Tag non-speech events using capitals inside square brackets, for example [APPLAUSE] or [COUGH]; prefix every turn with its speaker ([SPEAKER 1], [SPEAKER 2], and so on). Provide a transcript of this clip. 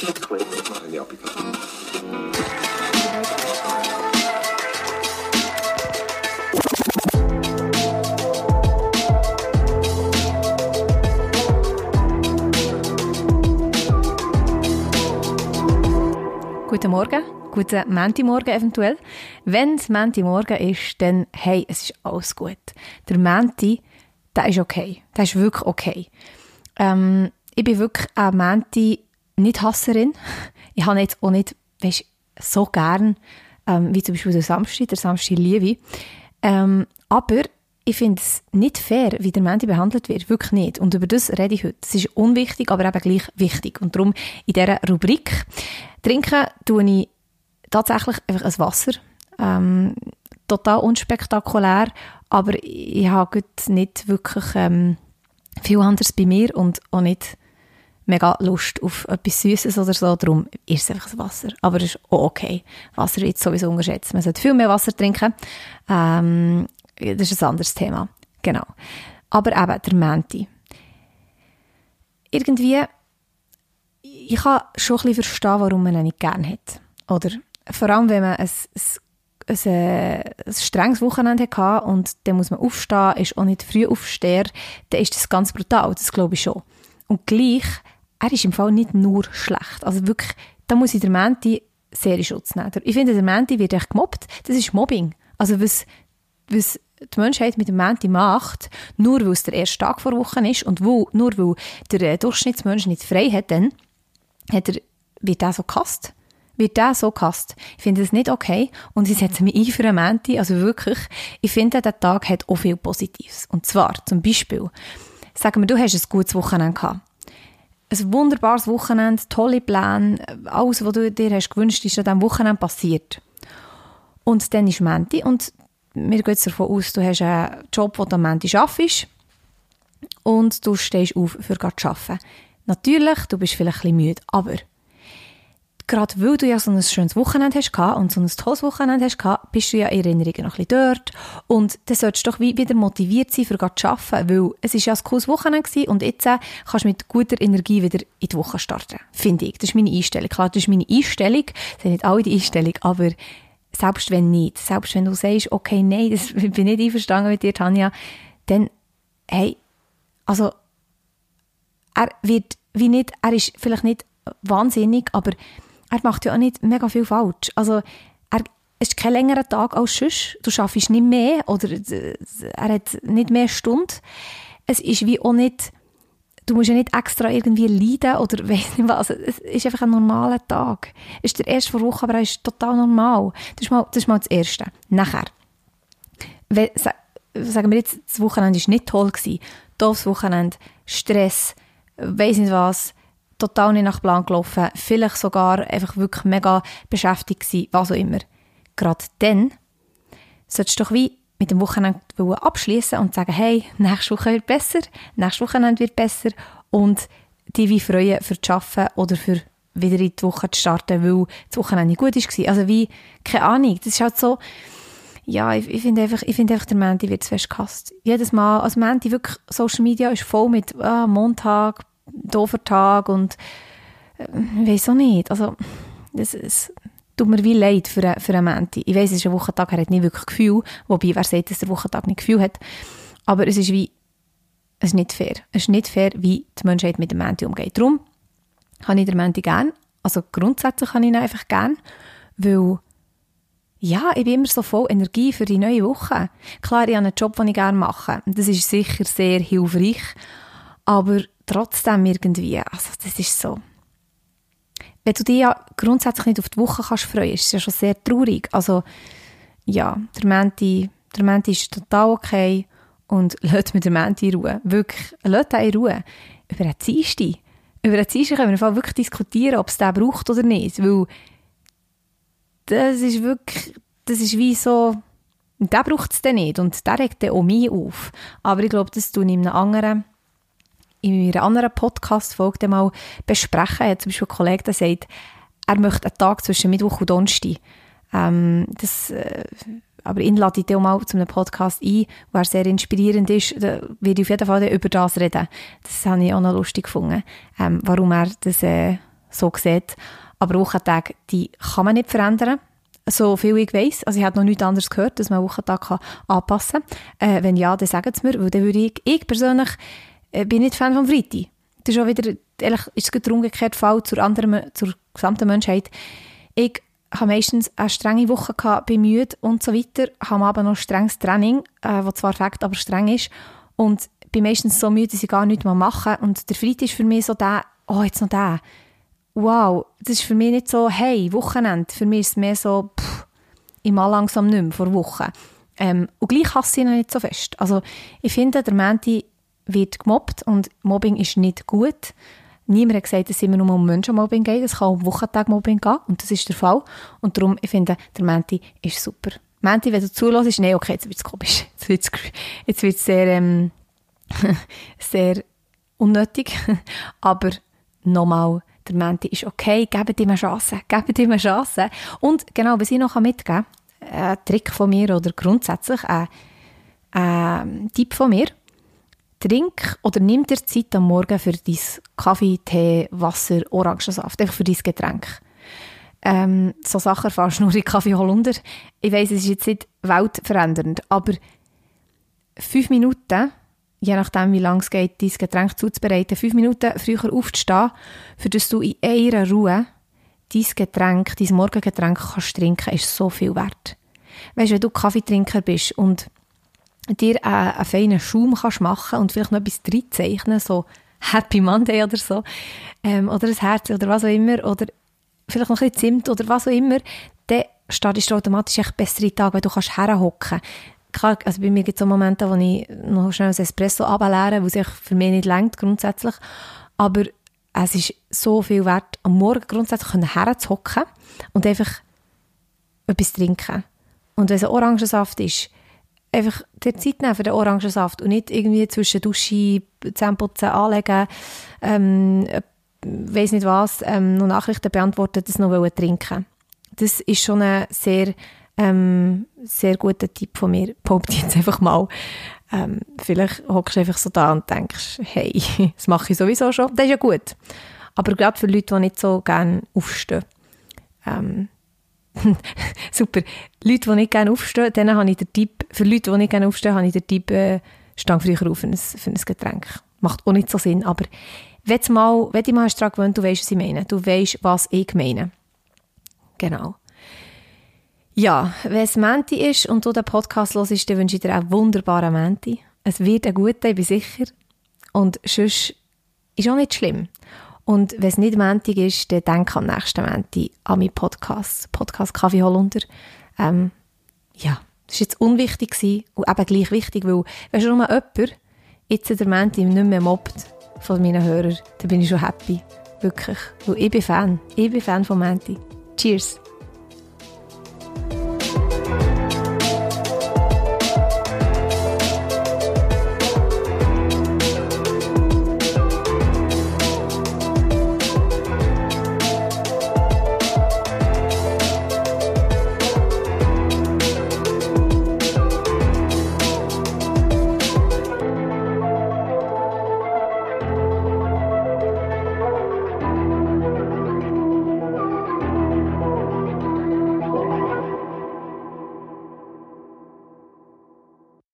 [SPEAKER 1] Guten Morgen, guten Menti-Morgen eventuell. Wenn es Menti-Morgen ist, dann, hey, es ist alles gut. Der Menti, der ist okay. Der ist wirklich okay. Ähm, ich bin wirklich eine Menti nicht Hasserin. Ich habe jetzt auch nicht, weißt, so gern, ähm, wie zum Beispiel der Samstag, der Samstag liebe. Ähm, aber ich finde es nicht fair, wie der Menti behandelt wird. Wirklich nicht. Und über das rede ich heute. Es ist unwichtig, aber eben gleich wichtig. Und darum in dieser Rubrik trinken tue ich tatsächlich einfach ein Wasser. Ähm, total unspektakulär, aber ich habe nicht wirklich ähm, viel anderes bei mir und auch nicht mega Lust auf etwas Süßes oder so. Darum ist es einfach das Wasser. Aber es ist auch okay. Wasser wird sowieso unterschätzt. Man sollte viel mehr Wasser trinken. Ähm, das ist ein anderes Thema. Genau. Aber eben, der Menti. Irgendwie, ich kann schon ein bisschen verstehen, warum man ihn nicht gerne hat. Oder vor allem, wenn man ein, ein, ein, ein strenges Wochenende hatte und dann muss man aufstehen, ist auch nicht früh aufstehen, dann ist das ganz brutal, das glaube ich schon. Und gleich, er ist im Fall nicht nur schlecht. Also wirklich, da muss ich der Menti sehr in Schutz nehmen. Ich finde, der Menti wird echt gemobbt. Das ist Mobbing. Also was, was die Menschheit mit dem Menti macht, nur weil es der erste Tag vor Wochen ist und wo, nur weil der äh, Durchschnittsmensch nicht frei hat, dann hat er, wird der so gehasst. Wird der so gehasst. Ich finde das nicht okay und ich setze mich ein für einen Menti. Also wirklich, ich finde, der Tag hat auch viel Positives. Und zwar, zum Beispiel, sagen wir, du hast ein gutes Wochenende gehabt. Ein wunderbares Wochenende, tolle Pläne, alles, was du dir hast gewünscht, ist an diesem Wochenende passiert. Und dann ist Menti und wir gehen jetzt davon aus, du hast einen Job, den du am Ende arbeitest und du stehst auf, für zu arbeiten. Natürlich, du bist vielleicht ein bisschen müde, aber gerade weil du ja so ein schönes Wochenende hast und so ein tolles Wochenende hast bist du ja in Erinnerungen noch ein bisschen dort und dann solltest du doch wieder motiviert sein, für zu arbeiten, weil es ist ja ein cooles Wochenende und jetzt äh, kannst du mit guter Energie wieder in die Woche starten, finde ich. Das ist meine Einstellung. Klar, das ist meine Einstellung, das sind nicht alle die Einstellung, aber selbst wenn nicht, selbst wenn du sagst, okay, nein, das [LAUGHS] bin nicht einverstanden mit dir, Tanja, dann, hey, also, er wird wie nicht, er ist vielleicht nicht wahnsinnig, aber er macht ja auch nicht mega viel falsch. Also, er ist kein längerer Tag als sonst. Du schaffst nicht mehr oder er hat nicht mehr Stunden. Es ist wie auch nicht du musst ja nicht extra irgendwie leiden oder [LAUGHS] weiss nicht was. Es ist einfach ein normaler Tag. Es ist der erste vor Woche, aber er ist total normal. Das ist mal das, ist mal das Erste. Nachher, wenn, sagen wir jetzt, das Wochenende war nicht toll. Doofes Wochenende, Stress, weiss nicht was, total nicht nach Plan gelaufen, vielleicht sogar einfach wirklich mega beschäftigt gewesen, was auch immer. Gerade dann solltest du doch wie mit dem Wochenende abschließen und sagen, hey, nächste Woche wird besser, nächste Wochenende wird besser und die wie freuen für das Arbeiten oder für wieder in die Woche zu starten, weil das Wochenende gut war. Also wie, keine Ahnung, das ist halt so, ja, ich, ich finde einfach, ich finde einfach, der Menti wird zu fest gehasst. Jedes Mal, also Menti, wirklich, Social Media ist voll mit ah, Montag, doofer Tag und äh, ich weiß auch nicht, also das, das, tut mir wie leid für, für einen Menti. Ich weiss, es ist ein Wochentag, er hat nicht wirklich Gefühl, wobei, wer sagt, dass der Wochentag nicht Gefühl hat. Aber es ist wie, es ist nicht fair. Es ist nicht fair, wie die Menschheit mit dem Menti umgeht. Darum habe ich den Menti gern. Also grundsätzlich habe ich ihn einfach gern, weil ja, ich bin immer so voll Energie für die neue Woche. Klar, ich habe einen Job, den ich gerne mache. Das ist sicher sehr hilfreich. Aber trotzdem irgendwie, also das ist so, wenn du dich ja grundsätzlich nicht auf die Woche kannst freuen, ist es ja schon sehr traurig. Also, ja, der Menti, der Menti ist total okay und [LAUGHS] lässt mir den Menti in Ruhe. Wirklich, lässt ihn in Ruhe. Über einen Dienstag. Über einen Dienstag können wir wirklich diskutieren, ob es den braucht oder nicht, weil das ist wirklich, das ist wie so, der braucht es dann nicht und der regt dann auch mich auf. Aber ich glaube, das tue ich in einem anderen in einer anderen Podcast-Folge mal besprechen. Er hat zum Beispiel ein Kollege, der sagt, er möchte einen Tag zwischen Mittwoch und Donnerstag. Ähm, das, äh, aber ihn lade ich auch mal zu einem Podcast ein, der sehr inspirierend ist. Da werde ich auf jeden Fall über das reden. Das habe ich auch noch lustig gefunden, ähm, warum er das, äh, so sieht. Aber Wochentage, die kann man nicht verändern. So viel ich weiß. Also ich habe noch nichts anderes gehört, dass man Wochentag anpassen kann. Äh, wenn ja, dann sagen sie mir, weil dann würde ich, ich persönlich bin nicht Fan von Freitag. Das ist auch wieder, ehrlich, ist es der umgekehrte Fall zur anderen, zur gesamten Menschheit. Ich habe meistens eine strenge Woche gehabt, bin müde und so weiter, habe aber noch strenges Training, äh, das zwar fakt, aber streng ist und bin meistens so müde, dass ich gar nichts mehr mache und der Freitag ist für mich so der, oh, jetzt noch der. Wow, das ist für mich nicht so, hey, Wochenende. Für mich ist es mehr so, pff, ich mal langsam nicht mehr vor Wochen. Ähm, und gleich hasse ich ihn nicht so fest. Also ich finde, der Menti wird gemobbt und Mobbing ist nicht gut. Niemand hat gesagt, dass es immer nur um Menschenmobbing geht. Es kann um Wochentagmobbing gehen und das ist der Fall. Und darum, ich finde, der Menti ist super. Menti, wenn du zulässt, nee, okay, jetzt wird es komisch. [LAUGHS] Jetzt wird es sehr, ähm, [LAUGHS] sehr unnötig. [LAUGHS] Aber nochmal, der Menti ist okay, gebt ihm eine Chance, gebt ihm eine Chance. Und genau, was ich noch mitgeben kann, ein Trick von mir oder grundsätzlich ein, ein Tipp von mir, trink oder nimm dir Zeit am Morgen für dein Kaffee, Tee, Wasser, Orangensaft, einfach für dein Getränk. Ähm, so Sachen erfährst du [LAUGHS] nur in Kaffee Holunder. Ich weiss, es ist jetzt nicht weltverändernd, aber fünf Minuten, je nachdem wie lange es geht, dein Getränk zuzubereiten, fünf Minuten früher aufzustehen, für dass du in einer Ruhe dein Getränk, dein Morgengetränk kannst trinken, ist so viel wert. Weißt du, wenn du Kaffeetrinker bist und dir einen, einen feinen Schaum kannst machen und vielleicht noch etwas reinzeichnen, so Happy Monday oder so, ähm, oder ein Herz oder was auch immer, oder vielleicht noch ein bisschen Zimt oder was auch immer, dann startest du automatisch echt bessere Tage, weil du kannst herhocken. Klar, also bei mir gibt es so Momente, wo ich noch schnell ein Espresso ableere, was sich für mich nicht lenkt grundsätzlich, aber es ist so viel wert, am Morgen grundsätzlich herzuhocken und einfach etwas trinken. Und wenn es ein Orangensaft ist, einfach dir Zeit nehmen für den Orangensaft und nicht irgendwie zwischen Dusche, Zähneputzen anlegen, ähm, weiß nicht was, ähm, noch Nachrichten beantworten, das noch trinken Das ist schon ein sehr, ähm, sehr guter Tipp von mir, behaupte jetzt einfach mal. Ähm, vielleicht hockst du einfach so da und denkst, hey, [LAUGHS] das mache ich sowieso schon. Das ist ja gut. Aber gerade für Leute, die nicht so gerne aufstehen, ähm, [LAUGHS] Super. Leute, die nicht gerne aufstehen, denen habe ich den Tipp, für Leute, die nicht gerne aufstehen, habe ich den Tipp, äh, stang früher auf für ein, Getränk. Macht auch nicht so Sinn, aber wenn du mal, wenn du mal daran gewöhnt, du weißt, was ich meine. Du weißt, was ich meine. Genau. Ja, wenn es Menti ist und du den Podcast hörst, dann wünsche ich dir einen wunderbaren Menti. Es wird ein guter, ich bin sicher. Und sonst ist auch nicht schlimm. Und wenn es nicht Montag ist, dann denk am nächsten Montag an meinen Podcast, Podcast Kaffee Holunder. Ähm, ja, das war jetzt unwichtig gewesen und eben gleich wichtig, weil wenn schon mal jemand jetzt der Montag nicht mehr mobbt von meinen Hörern, dann bin ich schon happy. Wirklich. Weil ich bin Fan. Ich bin Fan von Menti. Cheers!